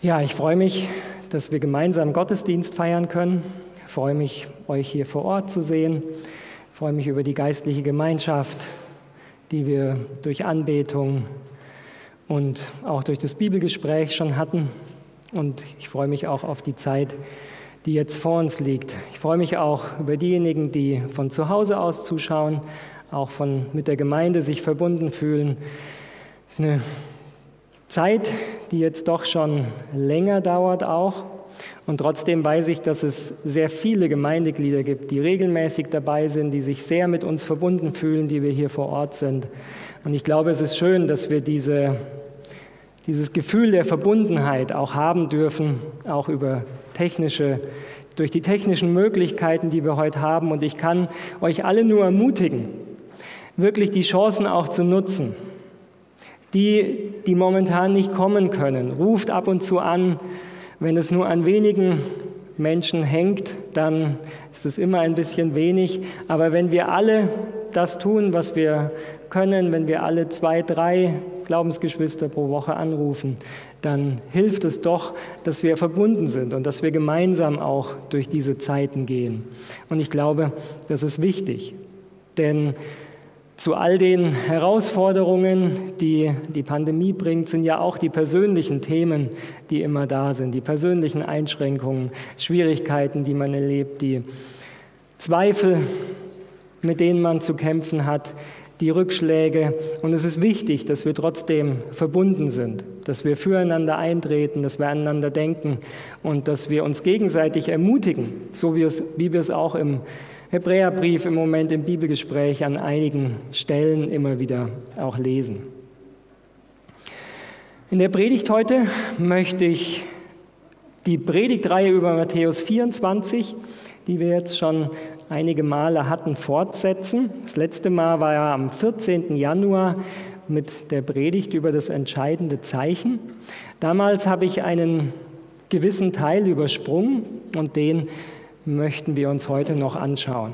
Ja, ich freue mich, dass wir gemeinsam Gottesdienst feiern können. Ich freue mich, euch hier vor Ort zu sehen. Ich freue mich über die geistliche Gemeinschaft, die wir durch Anbetung und auch durch das Bibelgespräch schon hatten. Und ich freue mich auch auf die Zeit, die jetzt vor uns liegt. Ich freue mich auch über diejenigen, die von zu Hause aus zuschauen, auch von, mit der Gemeinde sich verbunden fühlen. Es ist eine Zeit, die jetzt doch schon länger dauert auch. Und trotzdem weiß ich, dass es sehr viele Gemeindeglieder gibt, die regelmäßig dabei sind, die sich sehr mit uns verbunden fühlen, die wir hier vor Ort sind. Und ich glaube, es ist schön, dass wir diese, dieses Gefühl der Verbundenheit auch haben dürfen, auch über technische, durch die technischen Möglichkeiten, die wir heute haben. Und ich kann euch alle nur ermutigen, wirklich die Chancen auch zu nutzen die, die momentan nicht kommen können. Ruft ab und zu an. Wenn es nur an wenigen Menschen hängt, dann ist es immer ein bisschen wenig. Aber wenn wir alle das tun, was wir können, wenn wir alle zwei, drei Glaubensgeschwister pro Woche anrufen, dann hilft es doch, dass wir verbunden sind und dass wir gemeinsam auch durch diese Zeiten gehen. Und ich glaube, das ist wichtig. Denn zu all den Herausforderungen, die die Pandemie bringt, sind ja auch die persönlichen Themen, die immer da sind, die persönlichen Einschränkungen, Schwierigkeiten, die man erlebt, die Zweifel, mit denen man zu kämpfen hat, die Rückschläge. Und es ist wichtig, dass wir trotzdem verbunden sind, dass wir füreinander eintreten, dass wir aneinander denken und dass wir uns gegenseitig ermutigen, so wie, wir es auch im Hebräerbrief im Moment im Bibelgespräch an einigen Stellen immer wieder auch lesen. In der Predigt heute möchte ich die Predigtreihe über Matthäus 24, die wir jetzt schon einige Male hatten, fortsetzen. Das letzte Mal war ja am 14. Januar mit der Predigt über das entscheidende Zeichen. Damals habe ich einen gewissen Teil übersprungen und den möchten wir uns heute noch anschauen.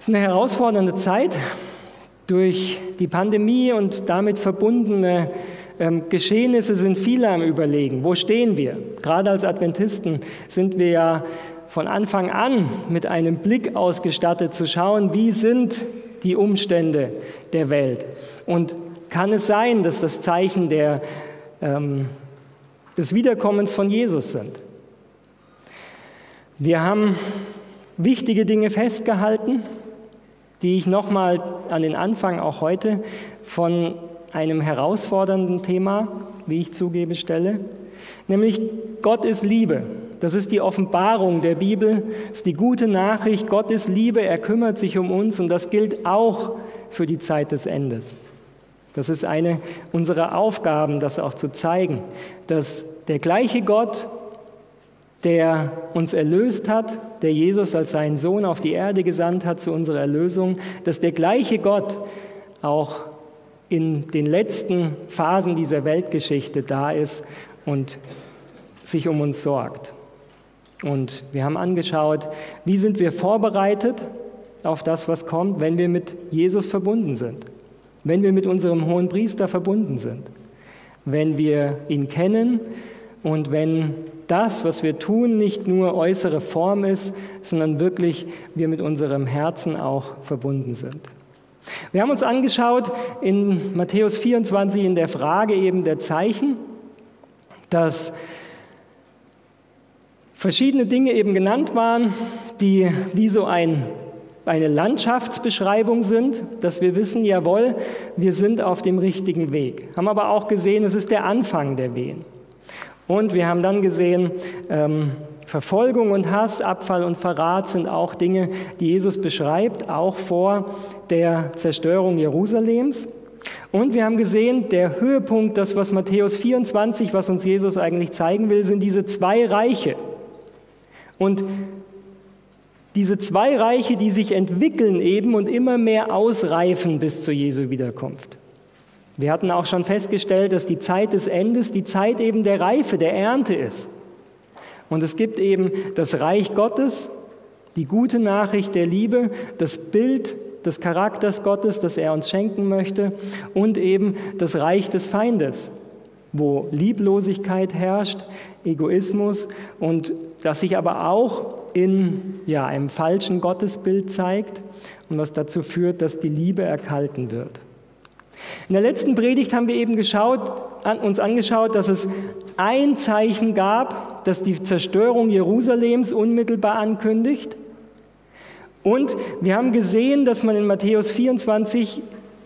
Es ist eine herausfordernde Zeit. Durch die Pandemie und damit verbundene ähm, Geschehnisse sind viele am Überlegen. Wo stehen wir? Gerade als Adventisten sind wir ja von Anfang an mit einem Blick ausgestattet, zu schauen, wie sind die Umstände der Welt. Und kann es sein, dass das Zeichen der ähm, des Wiederkommens von Jesus sind. Wir haben wichtige Dinge festgehalten, die ich nochmal an den Anfang auch heute von einem herausfordernden Thema, wie ich zugebe, stelle, nämlich Gott ist Liebe. Das ist die Offenbarung der Bibel, das ist die gute Nachricht, Gott ist Liebe, er kümmert sich um uns und das gilt auch für die Zeit des Endes. Das ist eine unserer Aufgaben, das auch zu zeigen, dass der gleiche Gott, der uns erlöst hat, der Jesus als seinen Sohn auf die Erde gesandt hat zu unserer Erlösung, dass der gleiche Gott auch in den letzten Phasen dieser Weltgeschichte da ist und sich um uns sorgt. Und wir haben angeschaut, wie sind wir vorbereitet auf das, was kommt, wenn wir mit Jesus verbunden sind wenn wir mit unserem hohen Priester verbunden sind, wenn wir ihn kennen und wenn das, was wir tun, nicht nur äußere Form ist, sondern wirklich wir mit unserem Herzen auch verbunden sind. Wir haben uns angeschaut in Matthäus 24 in der Frage eben der Zeichen, dass verschiedene Dinge eben genannt waren, die wie so ein eine Landschaftsbeschreibung sind, dass wir wissen, jawohl, wir sind auf dem richtigen Weg. Haben aber auch gesehen, es ist der Anfang der Wehen. Und wir haben dann gesehen, ähm, Verfolgung und Hass, Abfall und Verrat sind auch Dinge, die Jesus beschreibt, auch vor der Zerstörung Jerusalems. Und wir haben gesehen, der Höhepunkt, das was Matthäus 24, was uns Jesus eigentlich zeigen will, sind diese zwei Reiche. Und diese zwei Reiche, die sich entwickeln eben und immer mehr ausreifen bis zu Jesu Wiederkunft. Wir hatten auch schon festgestellt, dass die Zeit des Endes die Zeit eben der Reife, der Ernte ist. Und es gibt eben das Reich Gottes, die gute Nachricht der Liebe, das Bild des Charakters Gottes, das er uns schenken möchte, und eben das Reich des Feindes, wo Lieblosigkeit herrscht, Egoismus und das sich aber auch in ja, einem falschen Gottesbild zeigt und was dazu führt, dass die Liebe erkalten wird. In der letzten Predigt haben wir eben geschaut, an, uns angeschaut, dass es ein Zeichen gab, das die Zerstörung Jerusalems unmittelbar ankündigt. Und wir haben gesehen, dass man in Matthäus 24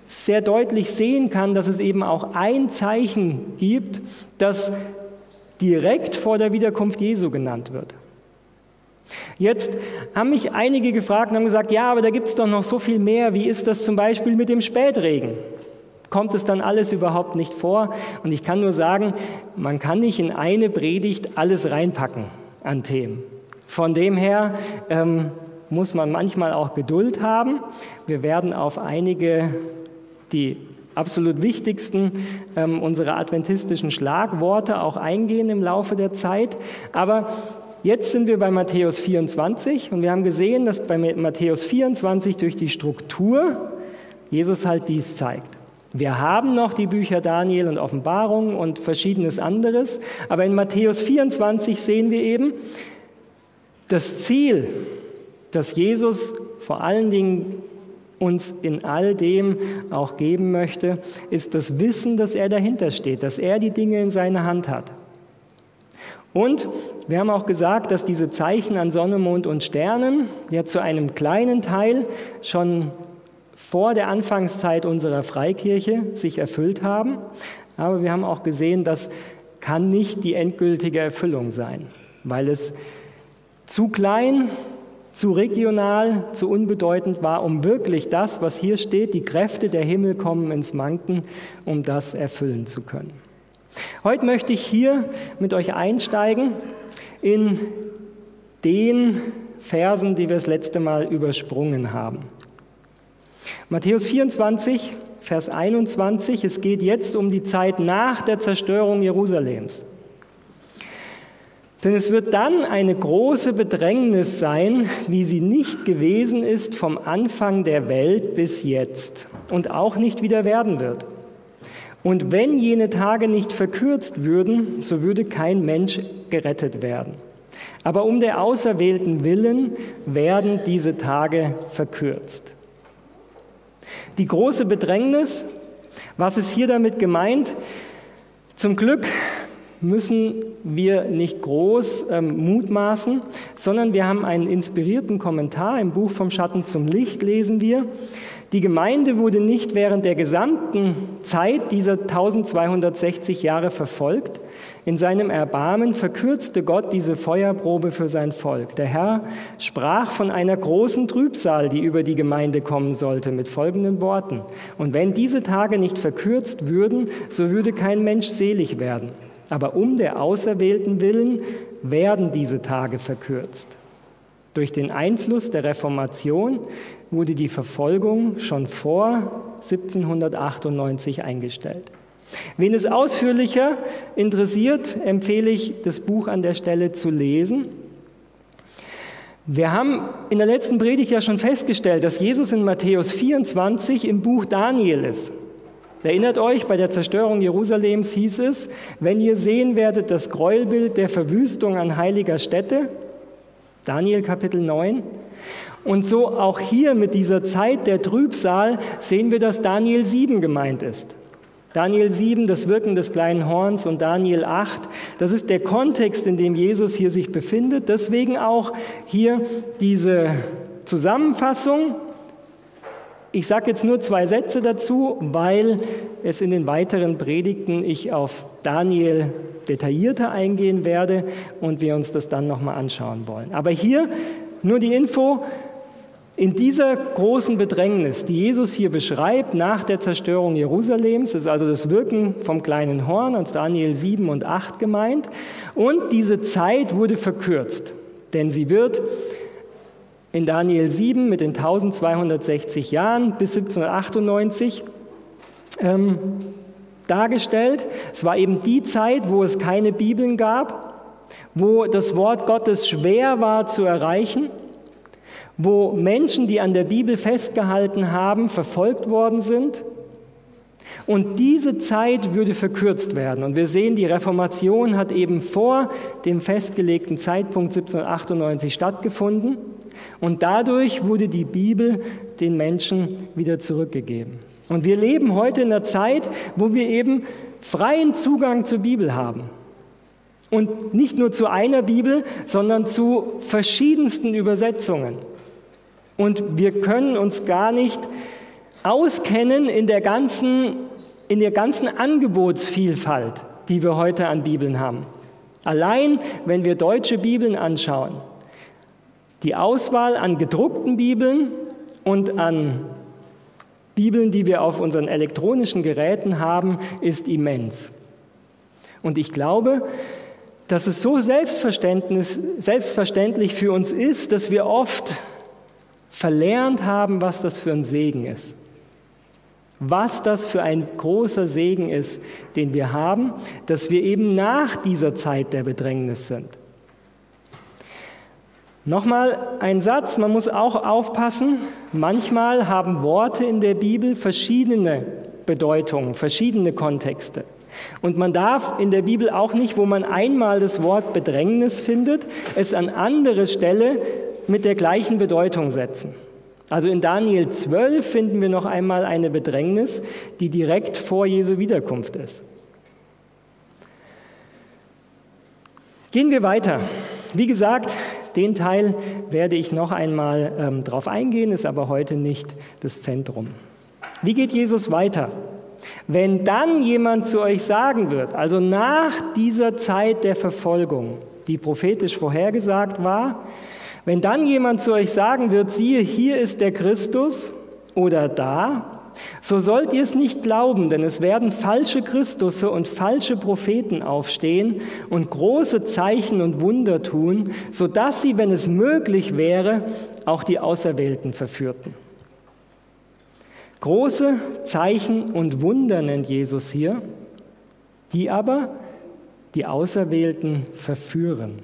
sehr deutlich sehen kann, dass es eben auch ein Zeichen gibt, das direkt vor der Wiederkunft Jesu genannt wird. Jetzt haben mich einige gefragt und haben gesagt, ja, aber da gibt es doch noch so viel mehr. Wie ist das zum Beispiel mit dem Spätregen? Kommt es dann alles überhaupt nicht vor? Und ich kann nur sagen, man kann nicht in eine Predigt alles reinpacken an Themen. Von dem her ähm, muss man manchmal auch Geduld haben. Wir werden auf einige, die absolut wichtigsten ähm, unserer adventistischen Schlagworte auch eingehen im Laufe der Zeit. Aber Jetzt sind wir bei Matthäus 24 und wir haben gesehen, dass bei Matthäus 24 durch die Struktur Jesus halt dies zeigt. Wir haben noch die Bücher Daniel und Offenbarung und verschiedenes anderes, aber in Matthäus 24 sehen wir eben das Ziel, das Jesus vor allen Dingen uns in all dem auch geben möchte, ist das Wissen, dass er dahinter steht, dass er die Dinge in seiner Hand hat. Und wir haben auch gesagt, dass diese Zeichen an Sonne, Mond und Sternen ja zu einem kleinen Teil schon vor der Anfangszeit unserer Freikirche sich erfüllt haben. Aber wir haben auch gesehen, das kann nicht die endgültige Erfüllung sein, weil es zu klein, zu regional, zu unbedeutend war, um wirklich das, was hier steht, die Kräfte der Himmel kommen ins Manken, um das erfüllen zu können. Heute möchte ich hier mit euch einsteigen in den Versen, die wir das letzte Mal übersprungen haben. Matthäus 24, Vers 21, es geht jetzt um die Zeit nach der Zerstörung Jerusalems. Denn es wird dann eine große Bedrängnis sein, wie sie nicht gewesen ist vom Anfang der Welt bis jetzt und auch nicht wieder werden wird. Und wenn jene Tage nicht verkürzt würden, so würde kein Mensch gerettet werden. Aber um der Auserwählten willen werden diese Tage verkürzt. Die große Bedrängnis, was ist hier damit gemeint? Zum Glück müssen wir nicht groß ähm, mutmaßen, sondern wir haben einen inspirierten Kommentar im Buch vom Schatten zum Licht, lesen wir. Die Gemeinde wurde nicht während der gesamten Zeit dieser 1260 Jahre verfolgt. In seinem Erbarmen verkürzte Gott diese Feuerprobe für sein Volk. Der Herr sprach von einer großen Trübsal, die über die Gemeinde kommen sollte, mit folgenden Worten. Und wenn diese Tage nicht verkürzt würden, so würde kein Mensch selig werden. Aber um der Auserwählten willen werden diese Tage verkürzt. Durch den Einfluss der Reformation wurde die Verfolgung schon vor 1798 eingestellt. Wen es ausführlicher interessiert, empfehle ich, das Buch an der Stelle zu lesen. Wir haben in der letzten Predigt ja schon festgestellt, dass Jesus in Matthäus 24 im Buch Daniel ist. Erinnert euch, bei der Zerstörung Jerusalems hieß es, wenn ihr sehen werdet das Gräuelbild der Verwüstung an heiliger Stätte, Daniel Kapitel 9. Und so auch hier mit dieser Zeit der Trübsal sehen wir, dass Daniel 7 gemeint ist. Daniel 7, das Wirken des kleinen Horns und Daniel 8, das ist der Kontext, in dem Jesus hier sich befindet. Deswegen auch hier diese Zusammenfassung. Ich sage jetzt nur zwei Sätze dazu, weil es in den weiteren Predigten ich auf Daniel detaillierter eingehen werde und wir uns das dann nochmal anschauen wollen. Aber hier nur die Info, in dieser großen Bedrängnis, die Jesus hier beschreibt nach der Zerstörung Jerusalems, ist also das Wirken vom kleinen Horn aus Daniel 7 und 8 gemeint. Und diese Zeit wurde verkürzt, denn sie wird in Daniel 7 mit den 1260 Jahren bis 1798 ähm, dargestellt. Es war eben die Zeit, wo es keine Bibeln gab, wo das Wort Gottes schwer war zu erreichen, wo Menschen, die an der Bibel festgehalten haben, verfolgt worden sind Und diese Zeit würde verkürzt werden. Und wir sehen, die Reformation hat eben vor dem festgelegten Zeitpunkt 1798 stattgefunden. Und dadurch wurde die Bibel den Menschen wieder zurückgegeben. Und wir leben heute in einer Zeit, wo wir eben freien Zugang zur Bibel haben. Und nicht nur zu einer Bibel, sondern zu verschiedensten Übersetzungen. Und wir können uns gar nicht auskennen in der ganzen, in der ganzen Angebotsvielfalt, die wir heute an Bibeln haben. Allein, wenn wir deutsche Bibeln anschauen, die Auswahl an gedruckten Bibeln und an Bibeln, die wir auf unseren elektronischen Geräten haben, ist immens. Und ich glaube, dass es so selbstverständlich für uns ist, dass wir oft verlernt haben, was das für ein Segen ist. Was das für ein großer Segen ist, den wir haben, dass wir eben nach dieser Zeit der Bedrängnis sind. Nochmal ein Satz, man muss auch aufpassen, manchmal haben Worte in der Bibel verschiedene Bedeutungen, verschiedene Kontexte. Und man darf in der Bibel auch nicht, wo man einmal das Wort Bedrängnis findet, es an andere Stelle mit der gleichen Bedeutung setzen. Also in Daniel 12 finden wir noch einmal eine Bedrängnis, die direkt vor Jesu Wiederkunft ist. Gehen wir weiter. Wie gesagt, den Teil werde ich noch einmal ähm, drauf eingehen, ist aber heute nicht das Zentrum. Wie geht Jesus weiter? Wenn dann jemand zu euch sagen wird, also nach dieser Zeit der Verfolgung, die prophetisch vorhergesagt war, wenn dann jemand zu euch sagen wird, siehe, hier ist der Christus oder da, so sollt ihr es nicht glauben, denn es werden falsche Christusse und falsche Propheten aufstehen und große Zeichen und Wunder tun, sodass sie, wenn es möglich wäre, auch die Auserwählten verführten. Große Zeichen und Wunder nennt Jesus hier, die aber die Auserwählten verführen.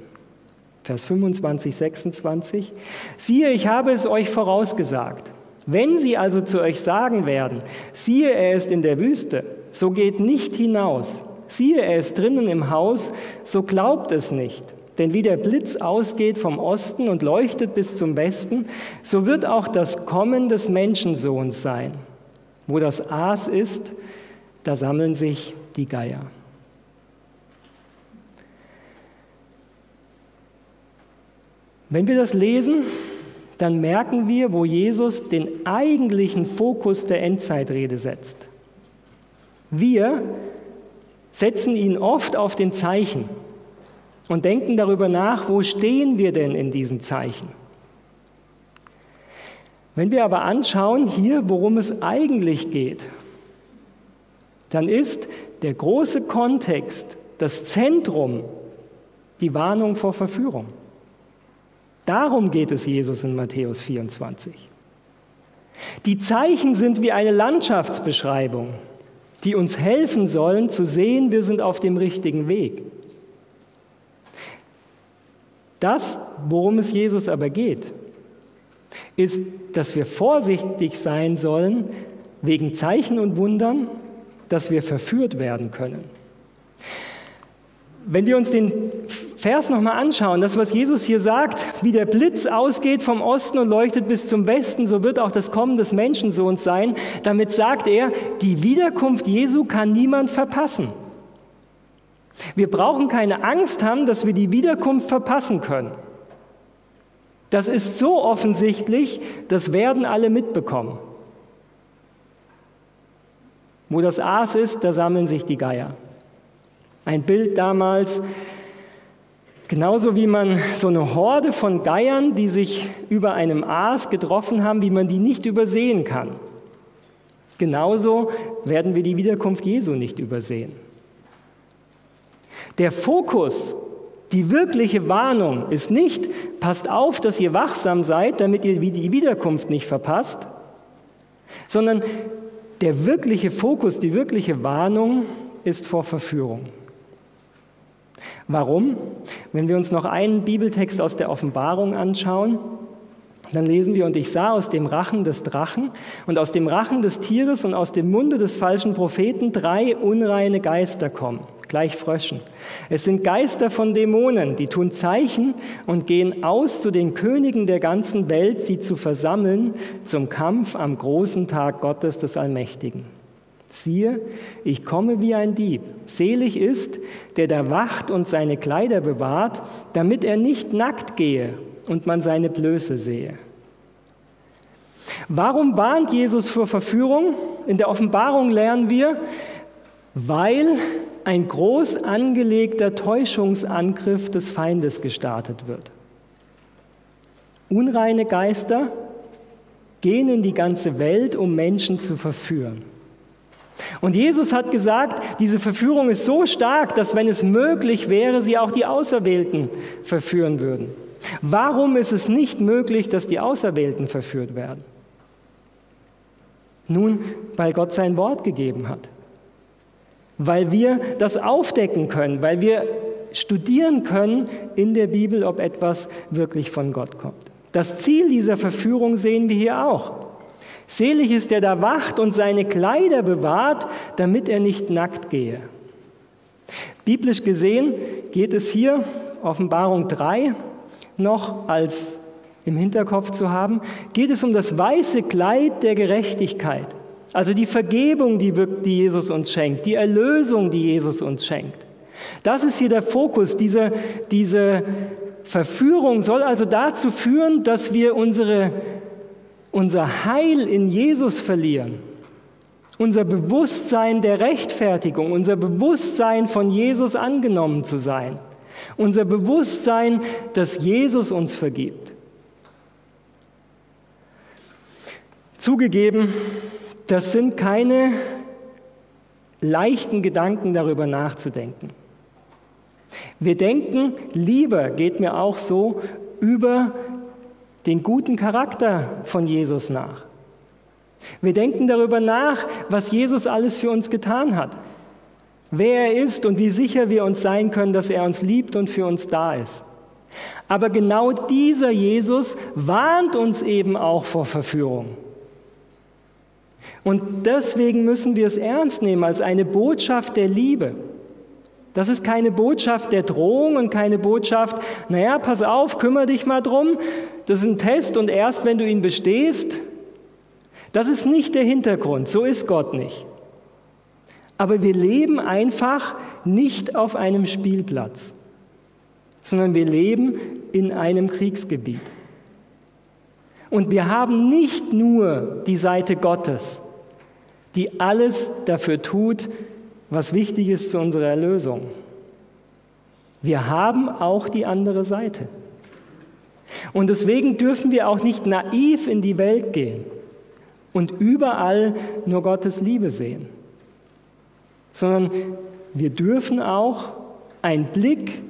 Vers 25, 26. Siehe, ich habe es euch vorausgesagt. Wenn sie also zu euch sagen werden, siehe, er ist in der Wüste, so geht nicht hinaus. Siehe, er ist drinnen im Haus, so glaubt es nicht. Denn wie der Blitz ausgeht vom Osten und leuchtet bis zum Westen, so wird auch das Kommen des Menschensohns sein. Wo das Aas ist, da sammeln sich die Geier. Wenn wir das lesen, dann merken wir, wo Jesus den eigentlichen Fokus der Endzeitrede setzt. Wir setzen ihn oft auf den Zeichen und denken darüber nach, wo stehen wir denn in diesen Zeichen. Wenn wir aber anschauen hier, worum es eigentlich geht, dann ist der große Kontext, das Zentrum, die Warnung vor Verführung. Darum geht es Jesus in Matthäus 24. Die Zeichen sind wie eine Landschaftsbeschreibung, die uns helfen sollen zu sehen, wir sind auf dem richtigen Weg. Das, worum es Jesus aber geht, ist, dass wir vorsichtig sein sollen wegen Zeichen und Wundern, dass wir verführt werden können. Wenn wir uns den Vers nochmal anschauen, das, was Jesus hier sagt, wie der Blitz ausgeht vom Osten und leuchtet bis zum Westen, so wird auch das Kommen des Menschensohns sein. Damit sagt er, die Wiederkunft Jesu kann niemand verpassen. Wir brauchen keine Angst haben, dass wir die Wiederkunft verpassen können. Das ist so offensichtlich, das werden alle mitbekommen. Wo das Aas ist, da sammeln sich die Geier. Ein Bild damals, genauso wie man so eine Horde von Geiern, die sich über einem Aas getroffen haben, wie man die nicht übersehen kann. Genauso werden wir die Wiederkunft Jesu nicht übersehen. Der Fokus, die wirkliche Warnung ist nicht, passt auf, dass ihr wachsam seid, damit ihr die Wiederkunft nicht verpasst, sondern der wirkliche Fokus, die wirkliche Warnung ist vor Verführung. Warum? Wenn wir uns noch einen Bibeltext aus der Offenbarung anschauen, Dann lesen wir, und ich sah aus dem Rachen des Drachen und aus dem Rachen des Tieres und aus dem Munde des falschen Propheten drei unreine Geister kommen, gleich Fröschen. Es sind Geister von Dämonen, die tun Zeichen und gehen aus zu den Königen der ganzen Welt, sie zu versammeln zum Kampf am großen Tag Gottes des Allmächtigen. Siehe, ich komme wie ein Dieb. Selig ist, der da wacht und seine Kleider bewahrt, damit er nicht nackt gehe und man seine Blöße sehe. Warum warnt Jesus vor Verführung? In der Offenbarung lernen wir, weil ein groß angelegter Täuschungsangriff des Feindes gestartet wird. Unreine Geister gehen in die ganze Welt, um Menschen zu verführen. Und Jesus hat gesagt, diese Verführung ist so stark, dass wenn es möglich wäre, sie auch die Auserwählten verführen würden. Warum ist es nicht möglich, dass die Auserwählten verführt werden? Nun, weil Gott sein Wort gegeben hat. Weil wir das aufdecken können, weil wir studieren können in der Bibel, ob etwas wirklich von Gott kommt. Das Ziel dieser Verführung sehen wir hier auch. Selig ist der da wacht und seine Kleider bewahrt, damit er nicht nackt gehe. Biblisch gesehen geht es hier, Offenbarung 3, noch als im Hinterkopf zu haben, geht es um das weiße Kleid der Gerechtigkeit. Also die Vergebung, die, Jesus uns schenkt, die Erlösung, die Jesus uns schenkt. Das ist hier der Fokus. Diese, diese Verführung soll also dazu führen, dass wir unsere, unser Heil in Jesus verlieren. Unser Bewusstsein der Rechtfertigung, unser Bewusstsein von Jesus angenommen zu sein. Unser Bewusstsein, dass Jesus uns vergibt. Zugegeben, das sind keine leichten Gedanken darüber nachzudenken. Wir denken lieber, geht mir auch so, über den guten Charakter von Jesus nach. Wir denken darüber nach, was Jesus alles für uns getan hat, wer er ist und wie sicher wir uns sein können, dass er uns liebt und für uns da ist. Aber genau dieser Jesus warnt uns eben auch vor Verführung. Und deswegen müssen wir es ernst nehmen als eine Botschaft der Liebe. Das ist keine Botschaft der Drohung und keine Botschaft, naja, pass auf, kümmere dich mal drum. Das ist ein Test und erst wenn du ihn bestehst, das ist nicht der Hintergrund, so ist Gott nicht. Aber wir leben einfach nicht auf einem Spielplatz, sondern wir leben in einem Kriegsgebiet. Und wir haben nicht nur die Seite Gottes, die alles dafür tut, was wichtig ist zu unserer Erlösung. Wir haben auch die andere Seite. Und deswegen dürfen wir auch nicht naiv in die Welt gehen und überall nur Gottes Liebe sehen, sondern wir dürfen auch einen Blick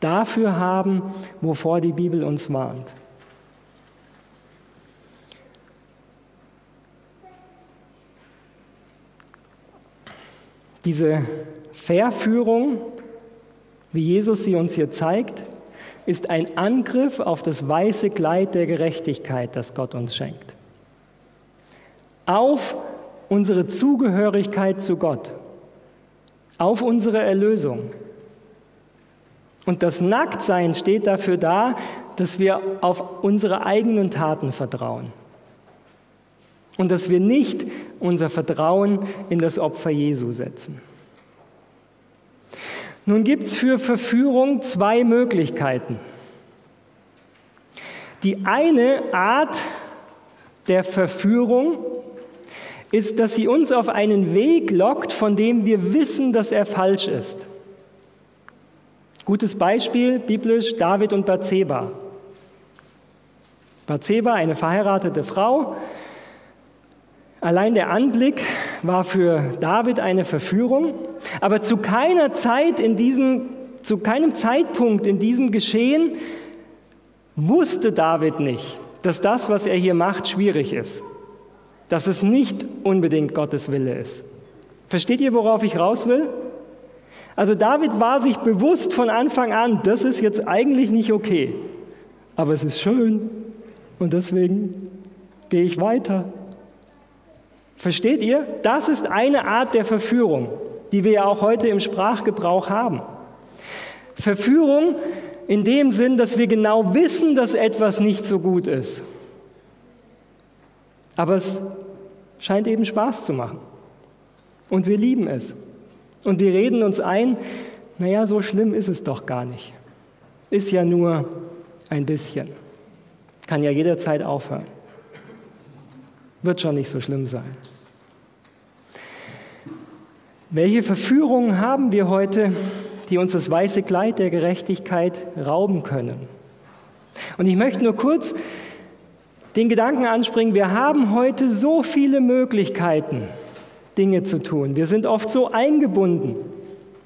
dafür haben, wovor die Bibel uns warnt. Diese Verführung, wie Jesus sie uns hier zeigt, ist ein Angriff auf das weiße Kleid der Gerechtigkeit, das Gott uns schenkt. Auf unsere Zugehörigkeit zu Gott, auf unsere Erlösung. Und das Nacktsein steht dafür da, dass wir auf unsere eigenen Taten vertrauen und dass wir nicht unser Vertrauen in das Opfer Jesu setzen. Nun gibt es für Verführung zwei Möglichkeiten. Die eine Art der Verführung ist, dass sie uns auf einen Weg lockt, von dem wir wissen, dass er falsch ist. Gutes Beispiel, biblisch, David und Bathseba. Bathseba, eine verheiratete Frau, Allein der Anblick war für David eine Verführung, aber zu keiner Zeit in diesem, zu keinem Zeitpunkt in diesem Geschehen wusste David nicht, dass das, was er hier macht, schwierig ist, dass es nicht unbedingt Gottes Wille ist. Versteht ihr, worauf ich raus will? Also David war sich bewusst von Anfang an, das ist jetzt eigentlich nicht okay, aber es ist schön Und deswegen gehe ich weiter. Versteht ihr? Das ist eine Art der Verführung, die wir ja auch heute im Sprachgebrauch haben. Verführung in dem Sinn, dass wir genau wissen, dass etwas nicht so gut ist. Aber es scheint eben Spaß zu machen. Und wir lieben es. Und wir reden uns ein, naja, so schlimm ist es doch gar nicht. Ist ja nur ein bisschen. Kann ja jederzeit aufhören. Wird schon nicht so schlimm sein. Welche Verführungen haben wir heute, die uns das weiße Kleid der Gerechtigkeit rauben können? Und ich möchte nur kurz den Gedanken anspringen, wir haben heute so viele Möglichkeiten, Dinge zu tun. Wir sind oft so eingebunden,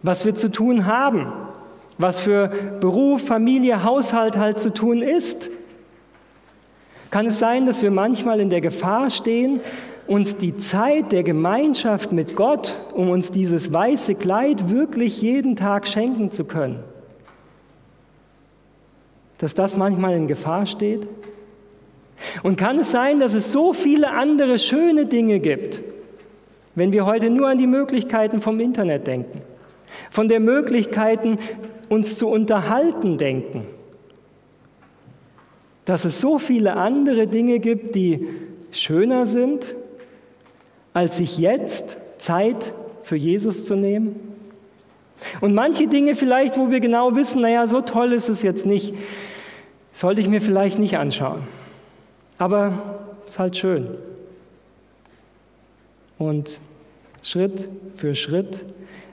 was wir zu tun haben, was für Beruf, Familie, Haushalt halt zu tun ist. Kann es sein, dass wir manchmal in der Gefahr stehen, uns die Zeit der Gemeinschaft mit Gott, um uns dieses weiße Kleid wirklich jeden Tag schenken zu können? Dass das manchmal in Gefahr steht? Und kann es sein, dass es so viele andere schöne Dinge gibt, wenn wir heute nur an die Möglichkeiten vom Internet denken, von der Möglichkeiten, uns zu unterhalten denken, dass es so viele andere Dinge gibt, die schöner sind, als sich jetzt Zeit für Jesus zu nehmen? Und manche Dinge vielleicht, wo wir genau wissen, naja, so toll ist es jetzt nicht, sollte ich mir vielleicht nicht anschauen. Aber es ist halt schön. Und Schritt für Schritt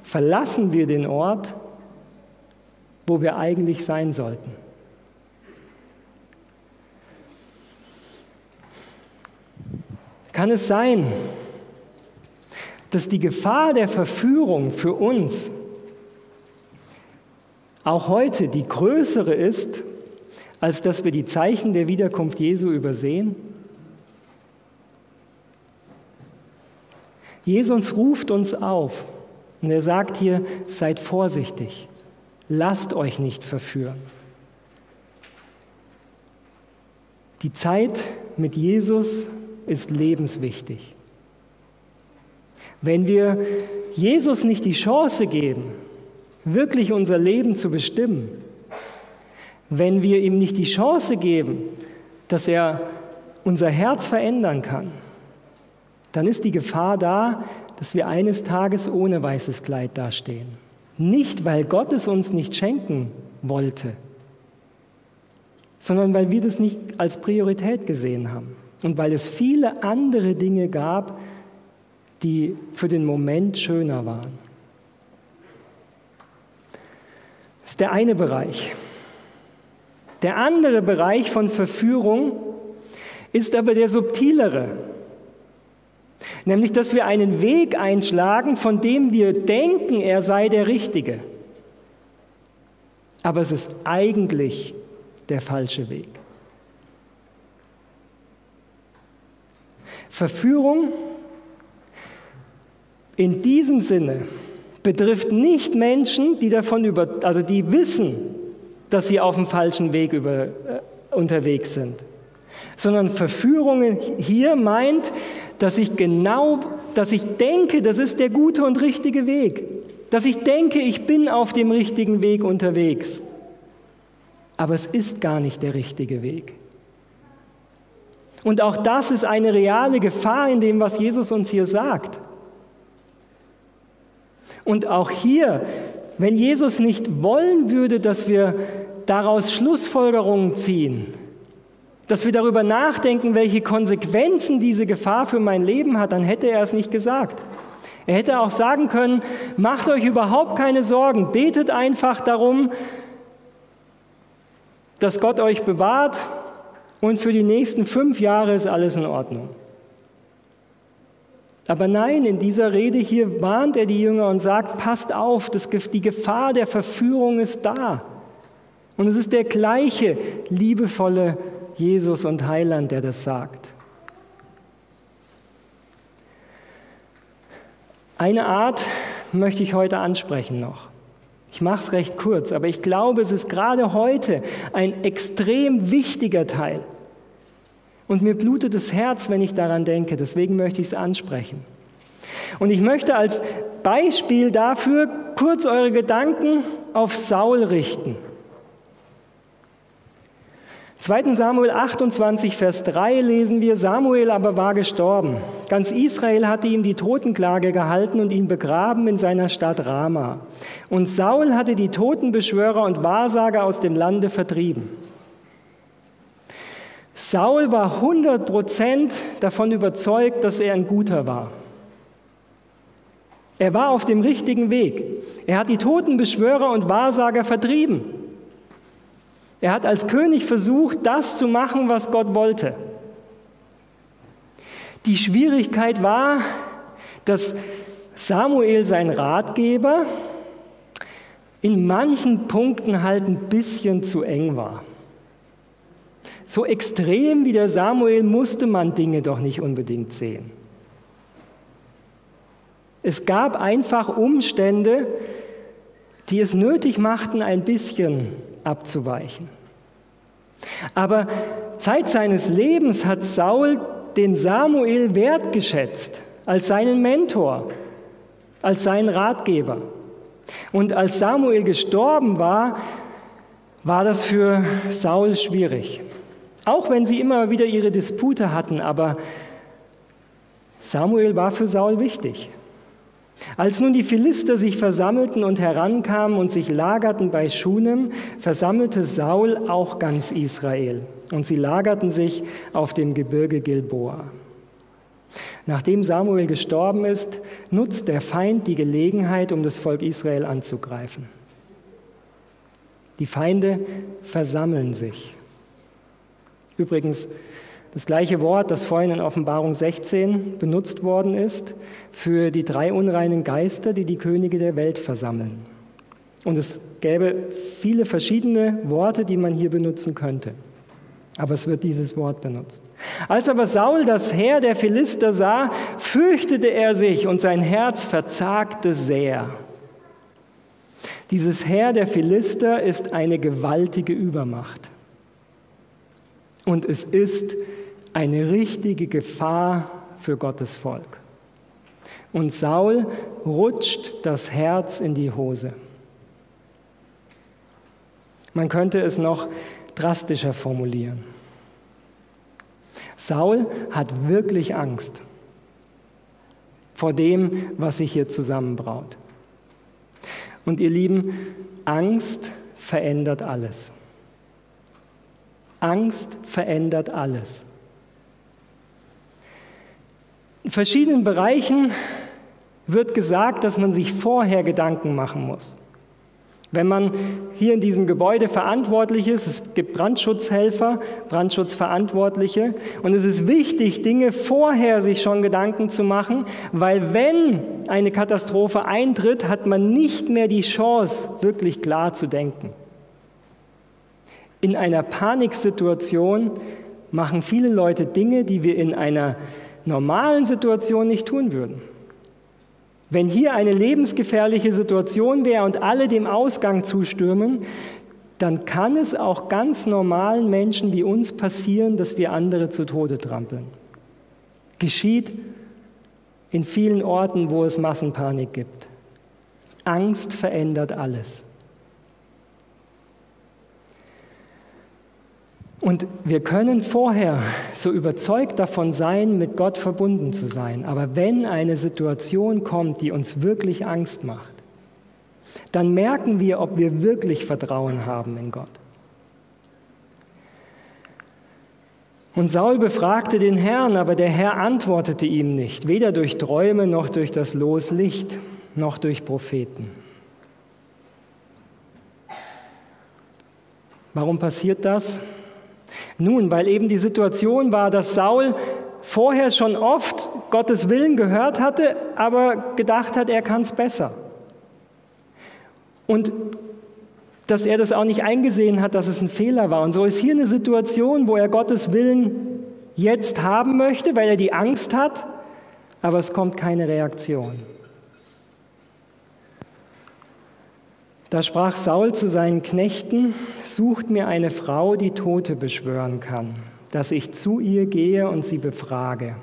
verlassen wir den Ort, wo wir eigentlich sein sollten. Kann es sein, dass die Gefahr der Verführung für uns auch heute die größere ist, als dass wir die Zeichen der Wiederkunft Jesu übersehen? Jesus ruft uns auf und er sagt hier, seid vorsichtig, lasst euch nicht verführen. Die Zeit mit Jesus ist lebenswichtig. Wenn wir Jesus nicht die Chance geben, wirklich unser Leben zu bestimmen, wenn wir ihm nicht die Chance geben, dass er unser Herz verändern kann, dann ist die Gefahr da, dass wir eines Tages ohne weißes Kleid dastehen. Nicht, weil Gott es uns nicht schenken wollte, sondern weil wir das nicht als Priorität gesehen haben und weil es viele andere Dinge gab, die für den Moment schöner waren. Das ist der eine Bereich. Der andere Bereich von Verführung ist aber der subtilere. Nämlich, dass wir einen Weg einschlagen, von dem wir denken, er sei der richtige. Aber es ist eigentlich der falsche Weg. Verführung in diesem Sinne betrifft nicht Menschen, die davon über, also die wissen, dass sie auf dem falschen Weg über, äh, unterwegs sind, sondern Verführung hier meint, dass ich genau, dass ich denke, das ist der gute und richtige Weg, dass ich denke, ich bin auf dem richtigen Weg unterwegs, aber es ist gar nicht der richtige Weg. Und auch das ist eine reale Gefahr in dem, was Jesus uns hier sagt. Und auch hier, wenn Jesus nicht wollen würde, dass wir daraus Schlussfolgerungen ziehen, dass wir darüber nachdenken, welche Konsequenzen diese Gefahr für mein Leben hat, dann hätte er es nicht gesagt. Er hätte auch sagen können, macht euch überhaupt keine Sorgen, betet einfach darum, dass Gott euch bewahrt und für die nächsten fünf Jahre ist alles in Ordnung. Aber nein, in dieser Rede hier warnt er die Jünger und sagt, passt auf, das, die Gefahr der Verführung ist da. Und es ist der gleiche liebevolle Jesus und Heiland, der das sagt. Eine Art möchte ich heute ansprechen noch. Ich mache es recht kurz, aber ich glaube, es ist gerade heute ein extrem wichtiger Teil. Und mir blutet das Herz, wenn ich daran denke. Deswegen möchte ich es ansprechen. Und ich möchte als Beispiel dafür kurz eure Gedanken auf Saul richten. 2. Samuel 28, Vers 3 lesen wir, Samuel aber war gestorben. Ganz Israel hatte ihm die Totenklage gehalten und ihn begraben in seiner Stadt Rama. Und Saul hatte die Totenbeschwörer und Wahrsager aus dem Lande vertrieben. Saul war 100% davon überzeugt, dass er ein Guter war. Er war auf dem richtigen Weg. Er hat die Totenbeschwörer und Wahrsager vertrieben. Er hat als König versucht, das zu machen, was Gott wollte. Die Schwierigkeit war, dass Samuel, sein Ratgeber, in manchen Punkten halt ein bisschen zu eng war. So extrem wie der Samuel musste man Dinge doch nicht unbedingt sehen. Es gab einfach Umstände, die es nötig machten, ein bisschen abzuweichen. Aber Zeit seines Lebens hat Saul den Samuel wertgeschätzt als seinen Mentor, als seinen Ratgeber. Und als Samuel gestorben war, war das für Saul schwierig. Auch wenn sie immer wieder ihre Dispute hatten, aber Samuel war für Saul wichtig. Als nun die Philister sich versammelten und herankamen und sich lagerten bei Schunem, versammelte Saul auch ganz Israel und sie lagerten sich auf dem Gebirge Gilboa. Nachdem Samuel gestorben ist, nutzt der Feind die Gelegenheit, um das Volk Israel anzugreifen. Die Feinde versammeln sich. Übrigens, das gleiche Wort, das vorhin in Offenbarung 16 benutzt worden ist, für die drei unreinen Geister, die die Könige der Welt versammeln. Und es gäbe viele verschiedene Worte, die man hier benutzen könnte. Aber es wird dieses Wort benutzt. Als aber Saul das Heer der Philister sah, fürchtete er sich und sein Herz verzagte sehr. Dieses Heer der Philister ist eine gewaltige Übermacht. Und es ist eine richtige Gefahr für Gottes Volk. Und Saul rutscht das Herz in die Hose. Man könnte es noch drastischer formulieren. Saul hat wirklich Angst vor dem, was sich hier zusammenbraut. Und ihr Lieben, Angst verändert alles. Angst verändert alles. In verschiedenen Bereichen wird gesagt, dass man sich vorher Gedanken machen muss. Wenn man hier in diesem Gebäude verantwortlich ist, es gibt Brandschutzhelfer, Brandschutzverantwortliche, und es ist wichtig, Dinge vorher sich schon Gedanken zu machen, weil wenn eine Katastrophe eintritt, hat man nicht mehr die Chance, wirklich klar zu denken. In einer Paniksituation machen viele Leute Dinge, die wir in einer normalen Situation nicht tun würden. Wenn hier eine lebensgefährliche Situation wäre und alle dem Ausgang zustürmen, dann kann es auch ganz normalen Menschen wie uns passieren, dass wir andere zu Tode trampeln. Geschieht in vielen Orten, wo es Massenpanik gibt. Angst verändert alles. Und wir können vorher so überzeugt davon sein, mit Gott verbunden zu sein. Aber wenn eine Situation kommt, die uns wirklich Angst macht, dann merken wir, ob wir wirklich Vertrauen haben in Gott. Und Saul befragte den Herrn, aber der Herr antwortete ihm nicht, weder durch Träume noch durch das Loslicht noch durch Propheten. Warum passiert das? Nun, weil eben die Situation war, dass Saul vorher schon oft Gottes Willen gehört hatte, aber gedacht hat, er kann es besser. Und dass er das auch nicht eingesehen hat, dass es ein Fehler war. Und so ist hier eine Situation, wo er Gottes Willen jetzt haben möchte, weil er die Angst hat, aber es kommt keine Reaktion. Da sprach Saul zu seinen Knechten, sucht mir eine Frau, die Tote beschwören kann. dass ich zu ihr gehe und sie befrage.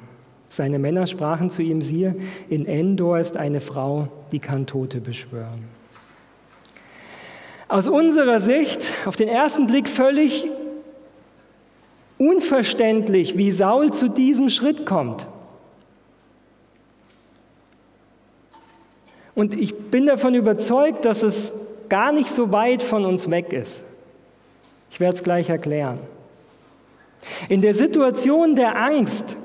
Seine Männer sprachen zu ihm, siehe, in Endor ist eine Frau, die kann Tote beschwören. Aus unserer Sicht auf den ersten Blick völlig unverständlich, wie Saul zu diesem Schritt kommt. Und ich bin davon überzeugt, dass es gar nicht so weit von uns weg ist. Ich werde es gleich erklären. In der Situation der Angst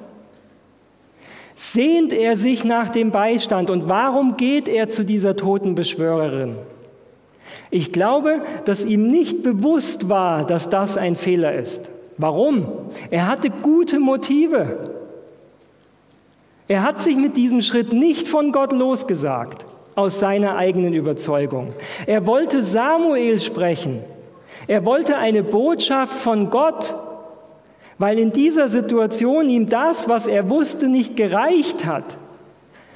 sehnt er sich nach dem Beistand. Und warum geht er zu dieser Totenbeschwörerin? Ich glaube, dass ihm nicht bewusst war, dass das ein Fehler ist. Warum? Er hatte gute Motive. Er hat sich mit diesem Schritt nicht von Gott losgesagt, aus seiner eigenen Überzeugung. Er wollte Samuel sprechen. Er wollte eine Botschaft von Gott weil in dieser Situation ihm das, was er wusste, nicht gereicht hat.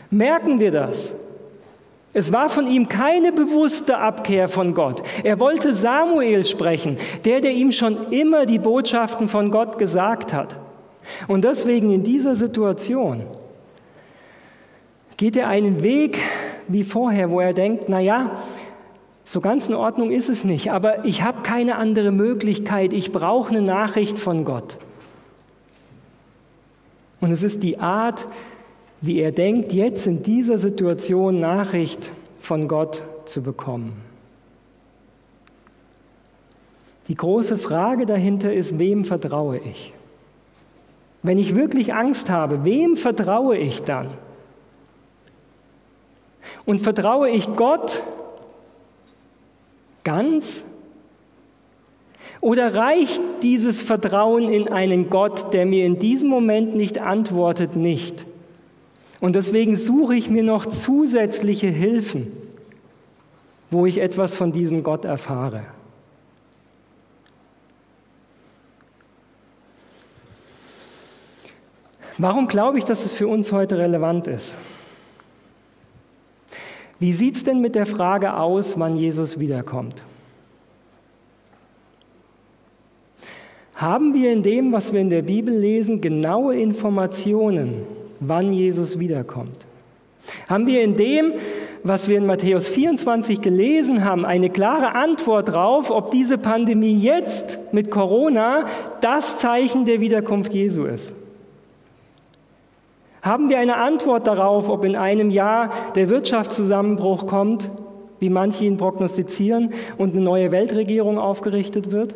Merken wir das? Es war von ihm keine bewusste Abkehr von Gott. Er wollte Samuel sprechen, der, der ihm schon immer die Botschaften von Gott gesagt hat. Und deswegen in dieser Situation geht er einen Weg wie vorher, wo er denkt, na ja, so ganz in Ordnung ist es nicht, aber ich habe keine andere Möglichkeit, ich brauche eine Nachricht von Gott. Und es ist die Art, wie er denkt, jetzt in dieser Situation Nachricht von Gott zu bekommen. Die große Frage dahinter ist, wem vertraue ich? Wenn ich wirklich Angst habe, wem vertraue ich dann? Und vertraue ich Gott ganz oder reicht dieses Vertrauen in einen Gott, der mir in diesem Moment nicht antwortet, nicht? Und deswegen suche ich mir noch zusätzliche Hilfen, wo ich etwas von diesem Gott erfahre. Warum glaube ich, dass es für uns heute relevant ist? Wie sieht es denn mit der Frage aus, wann Jesus wiederkommt? Haben wir in dem, was wir in der Bibel lesen, genaue Informationen, wann Jesus wiederkommt? Haben wir in dem, was wir in Matthäus 24 gelesen haben, eine klare Antwort darauf, ob diese Pandemie jetzt mit Corona das Zeichen der Wiederkunft Jesu ist? Haben wir eine Antwort darauf, ob in einem Jahr der Wirtschaftszusammenbruch kommt, wie manche ihn prognostizieren, und eine neue Weltregierung aufgerichtet wird?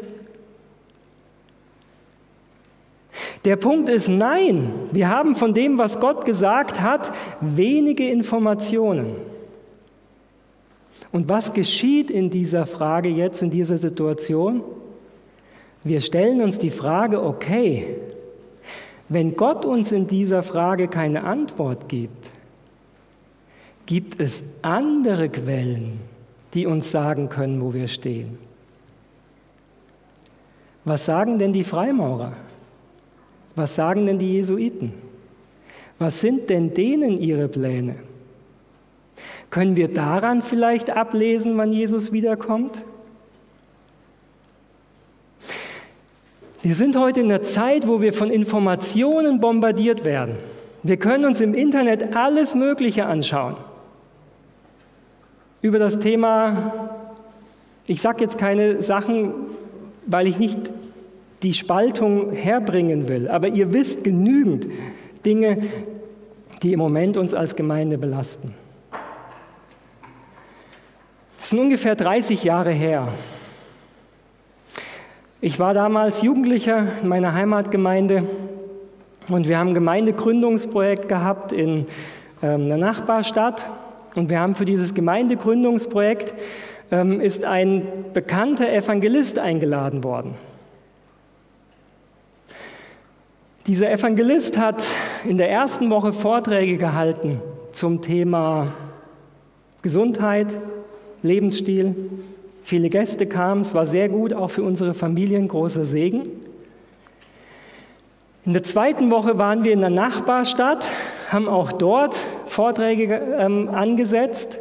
Der Punkt ist nein, wir haben von dem, was Gott gesagt hat, wenige Informationen. Und was geschieht in dieser Frage jetzt, in dieser Situation? Wir stellen uns die Frage, okay, wenn Gott uns in dieser Frage keine Antwort gibt, gibt es andere Quellen, die uns sagen können, wo wir stehen. Was sagen denn die Freimaurer? Was sagen denn die Jesuiten? Was sind denn denen ihre Pläne? Können wir daran vielleicht ablesen, wann Jesus wiederkommt? Wir sind heute in einer Zeit, wo wir von Informationen bombardiert werden. Wir können uns im Internet alles Mögliche anschauen. Über das Thema, ich sage jetzt keine Sachen, weil ich nicht die Spaltung herbringen will. Aber ihr wisst genügend Dinge, die im Moment uns als Gemeinde belasten. Es sind ungefähr 30 Jahre her. Ich war damals Jugendlicher in meiner Heimatgemeinde und wir haben ein Gemeindegründungsprojekt gehabt in ähm, einer Nachbarstadt. Und wir haben für dieses Gemeindegründungsprojekt ähm, ist ein bekannter Evangelist eingeladen worden. Dieser Evangelist hat in der ersten Woche Vorträge gehalten zum Thema Gesundheit, Lebensstil. Viele Gäste kamen, es war sehr gut, auch für unsere Familien großer Segen. In der zweiten Woche waren wir in der Nachbarstadt, haben auch dort Vorträge ähm, angesetzt.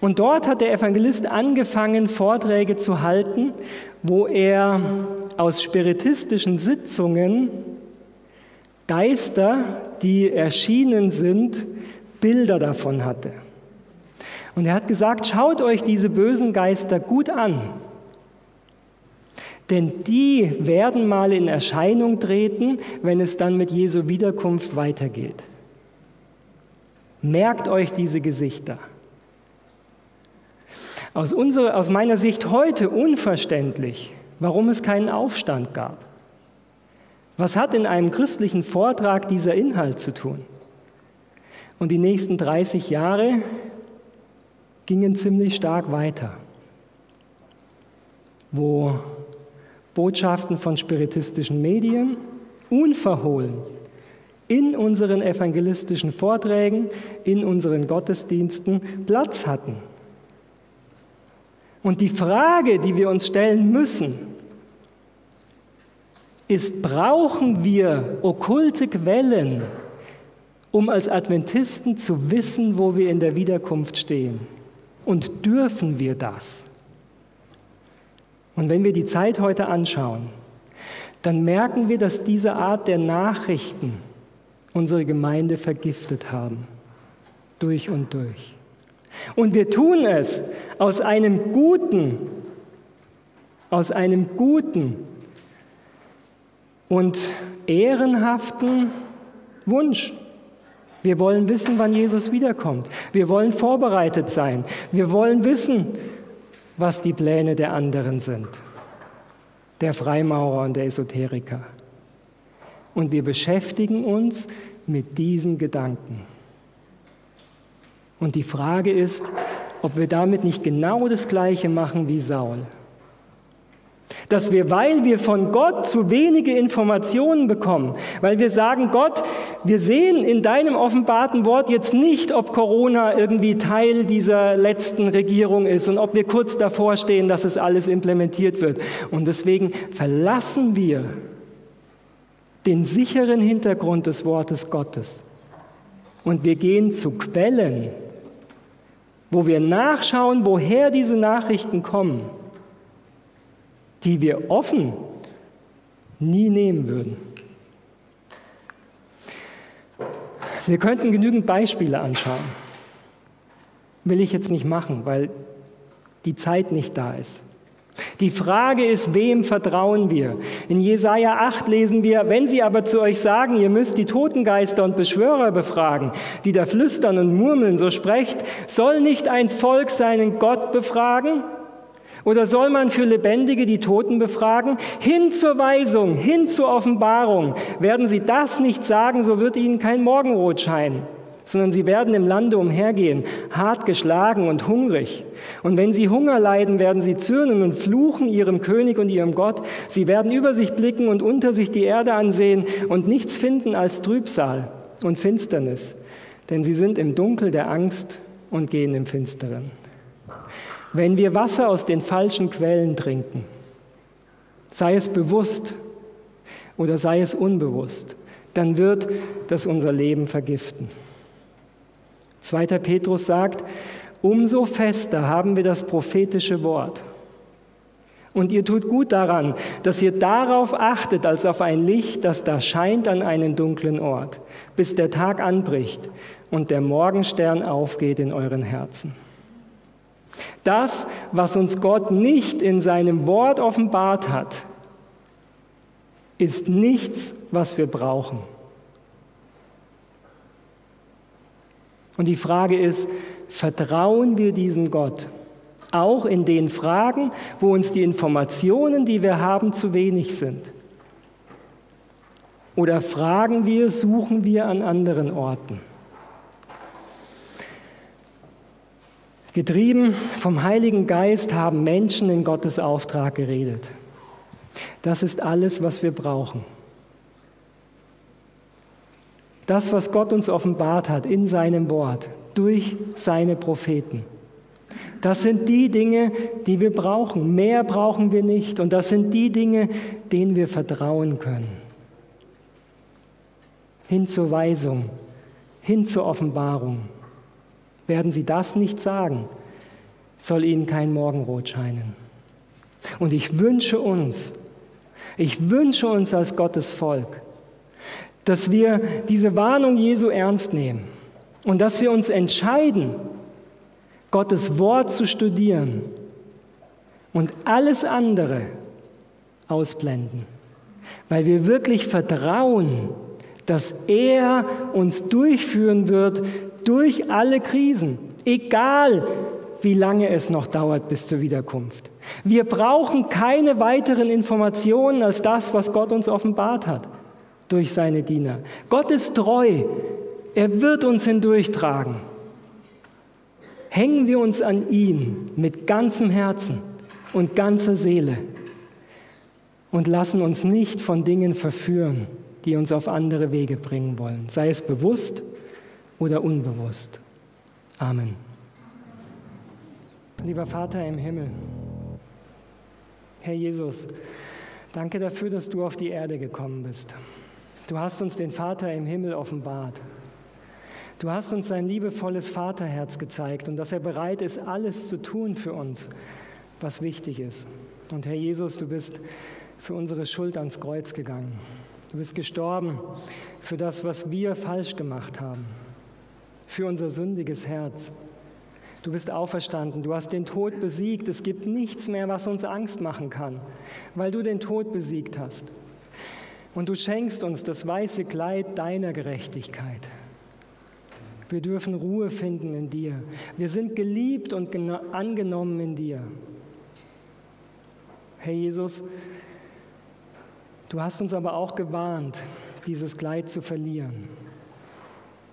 Und dort hat der Evangelist angefangen, Vorträge zu halten, wo er aus spiritistischen Sitzungen Geister, die erschienen sind, Bilder davon hatte. Und er hat gesagt, schaut euch diese bösen Geister gut an, denn die werden mal in Erscheinung treten, wenn es dann mit Jesu Wiederkunft weitergeht. Merkt euch diese Gesichter. Aus, unserer, aus meiner Sicht heute unverständlich, warum es keinen Aufstand gab. Was hat in einem christlichen Vortrag dieser Inhalt zu tun? Und die nächsten 30 Jahre gingen ziemlich stark weiter, wo Botschaften von spiritistischen Medien unverhohlen in unseren evangelistischen Vorträgen, in unseren Gottesdiensten Platz hatten. Und die Frage, die wir uns stellen müssen, ist, brauchen wir okkulte Quellen, um als Adventisten zu wissen, wo wir in der Wiederkunft stehen? Und dürfen wir das? Und wenn wir die Zeit heute anschauen, dann merken wir, dass diese Art der Nachrichten unsere Gemeinde vergiftet haben. Durch und durch. Und wir tun es aus einem guten, aus einem guten und ehrenhaften Wunsch. Wir wollen wissen, wann Jesus wiederkommt. Wir wollen vorbereitet sein. Wir wollen wissen, was die Pläne der anderen sind, der Freimaurer und der Esoteriker. Und wir beschäftigen uns mit diesen Gedanken. Und die Frage ist, ob wir damit nicht genau das Gleiche machen wie Saul. Dass wir, weil wir von Gott zu wenige Informationen bekommen, weil wir sagen, Gott, wir sehen in deinem offenbarten Wort jetzt nicht, ob Corona irgendwie Teil dieser letzten Regierung ist und ob wir kurz davor stehen, dass es alles implementiert wird. Und deswegen verlassen wir den sicheren Hintergrund des Wortes Gottes und wir gehen zu Quellen, wo wir nachschauen, woher diese Nachrichten kommen, die wir offen nie nehmen würden. Wir könnten genügend Beispiele anschauen. Will ich jetzt nicht machen, weil die Zeit nicht da ist. Die Frage ist, wem vertrauen wir? In Jesaja 8 lesen wir, wenn sie aber zu euch sagen, ihr müsst die Totengeister und Beschwörer befragen, die da flüstern und murmeln, so sprecht, soll nicht ein Volk seinen Gott befragen? Oder soll man für Lebendige die Toten befragen? Hin zur Weisung, hin zur Offenbarung. Werden sie das nicht sagen, so wird ihnen kein Morgenrot scheinen sondern sie werden im Lande umhergehen, hart geschlagen und hungrig. Und wenn sie Hunger leiden, werden sie zürnen und fluchen ihrem König und ihrem Gott. Sie werden über sich blicken und unter sich die Erde ansehen und nichts finden als Trübsal und Finsternis, denn sie sind im Dunkel der Angst und gehen im Finsteren. Wenn wir Wasser aus den falschen Quellen trinken, sei es bewusst oder sei es unbewusst, dann wird das unser Leben vergiften. 2. Petrus sagt, umso fester haben wir das prophetische Wort. Und ihr tut gut daran, dass ihr darauf achtet, als auf ein Licht, das da scheint an einen dunklen Ort, bis der Tag anbricht und der Morgenstern aufgeht in euren Herzen. Das, was uns Gott nicht in seinem Wort offenbart hat, ist nichts, was wir brauchen. Und die Frage ist, vertrauen wir diesem Gott? Auch in den Fragen, wo uns die Informationen, die wir haben, zu wenig sind. Oder fragen wir, suchen wir an anderen Orten? Getrieben vom Heiligen Geist haben Menschen in Gottes Auftrag geredet. Das ist alles, was wir brauchen. Das, was Gott uns offenbart hat in seinem Wort, durch seine Propheten. Das sind die Dinge, die wir brauchen. Mehr brauchen wir nicht. Und das sind die Dinge, denen wir vertrauen können. Hin zur Weisung, hin zur Offenbarung. Werden sie das nicht sagen, soll ihnen kein Morgenrot scheinen. Und ich wünsche uns, ich wünsche uns als Gottes Volk, dass wir diese Warnung Jesu ernst nehmen und dass wir uns entscheiden, Gottes Wort zu studieren und alles andere ausblenden, weil wir wirklich vertrauen, dass er uns durchführen wird durch alle Krisen, egal wie lange es noch dauert bis zur Wiederkunft. Wir brauchen keine weiteren Informationen als das, was Gott uns offenbart hat durch seine Diener. Gott ist treu. Er wird uns hindurchtragen. Hängen wir uns an ihn mit ganzem Herzen und ganzer Seele und lassen uns nicht von Dingen verführen, die uns auf andere Wege bringen wollen, sei es bewusst oder unbewusst. Amen. Lieber Vater im Himmel, Herr Jesus, danke dafür, dass du auf die Erde gekommen bist. Du hast uns den Vater im Himmel offenbart. Du hast uns sein liebevolles Vaterherz gezeigt und dass er bereit ist, alles zu tun für uns, was wichtig ist. Und Herr Jesus, du bist für unsere Schuld ans Kreuz gegangen. Du bist gestorben für das, was wir falsch gemacht haben, für unser sündiges Herz. Du bist auferstanden, du hast den Tod besiegt. Es gibt nichts mehr, was uns Angst machen kann, weil du den Tod besiegt hast. Und du schenkst uns das weiße Kleid deiner Gerechtigkeit. Wir dürfen Ruhe finden in dir. Wir sind geliebt und angenommen in dir. Herr Jesus, du hast uns aber auch gewarnt, dieses Kleid zu verlieren.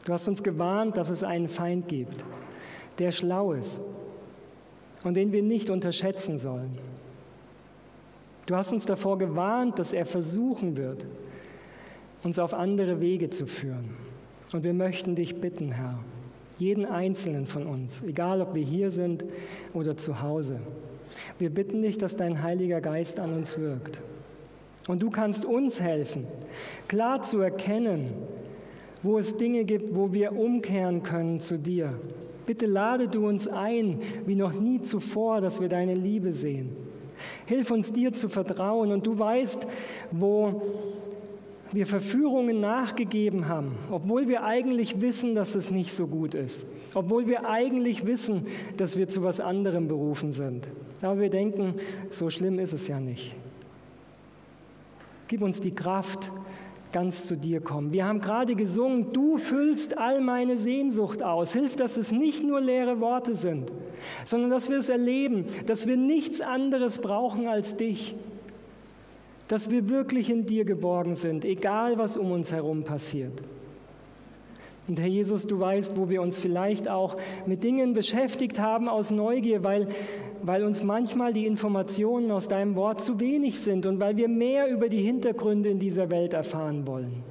Du hast uns gewarnt, dass es einen Feind gibt, der schlau ist und den wir nicht unterschätzen sollen. Du hast uns davor gewarnt, dass er versuchen wird, uns auf andere Wege zu führen. Und wir möchten dich bitten, Herr, jeden einzelnen von uns, egal ob wir hier sind oder zu Hause, wir bitten dich, dass dein Heiliger Geist an uns wirkt. Und du kannst uns helfen, klar zu erkennen, wo es Dinge gibt, wo wir umkehren können zu dir. Bitte lade du uns ein, wie noch nie zuvor, dass wir deine Liebe sehen. Hilf uns dir zu vertrauen und du weißt, wo wir Verführungen nachgegeben haben, obwohl wir eigentlich wissen, dass es nicht so gut ist, obwohl wir eigentlich wissen, dass wir zu was anderem berufen sind. Aber wir denken, so schlimm ist es ja nicht. Gib uns die Kraft, ganz zu dir kommen. Wir haben gerade gesungen, du füllst all meine Sehnsucht aus. Hilf, dass es nicht nur leere Worte sind, sondern dass wir es erleben, dass wir nichts anderes brauchen als dich dass wir wirklich in dir geborgen sind, egal was um uns herum passiert. Und Herr Jesus, du weißt, wo wir uns vielleicht auch mit Dingen beschäftigt haben aus Neugier, weil, weil uns manchmal die Informationen aus deinem Wort zu wenig sind und weil wir mehr über die Hintergründe in dieser Welt erfahren wollen.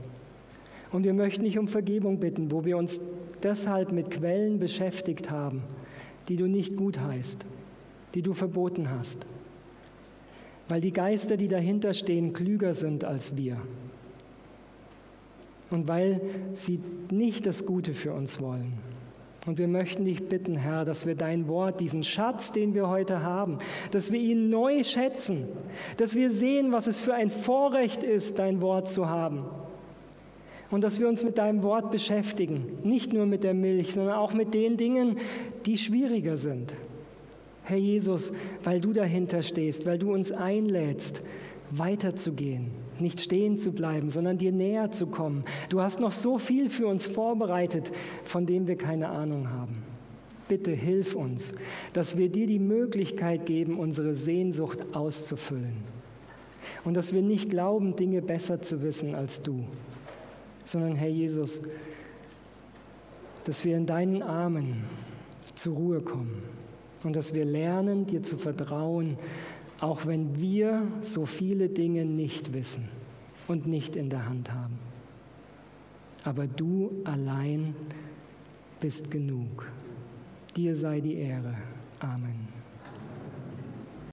Und wir möchten dich um Vergebung bitten, wo wir uns deshalb mit Quellen beschäftigt haben, die du nicht gut heißt, die du verboten hast weil die Geister, die dahinter stehen, klüger sind als wir. Und weil sie nicht das Gute für uns wollen. Und wir möchten dich bitten, Herr, dass wir dein Wort, diesen Schatz, den wir heute haben, dass wir ihn neu schätzen, dass wir sehen, was es für ein Vorrecht ist, dein Wort zu haben. Und dass wir uns mit deinem Wort beschäftigen, nicht nur mit der Milch, sondern auch mit den Dingen, die schwieriger sind. Herr Jesus, weil du dahinter stehst, weil du uns einlädst, weiterzugehen, nicht stehen zu bleiben, sondern dir näher zu kommen. Du hast noch so viel für uns vorbereitet, von dem wir keine Ahnung haben. Bitte hilf uns, dass wir dir die Möglichkeit geben, unsere Sehnsucht auszufüllen. Und dass wir nicht glauben, Dinge besser zu wissen als du, sondern Herr Jesus, dass wir in deinen Armen zur Ruhe kommen und dass wir lernen, dir zu vertrauen, auch wenn wir so viele Dinge nicht wissen und nicht in der Hand haben. Aber du allein bist genug. Dir sei die Ehre. Amen.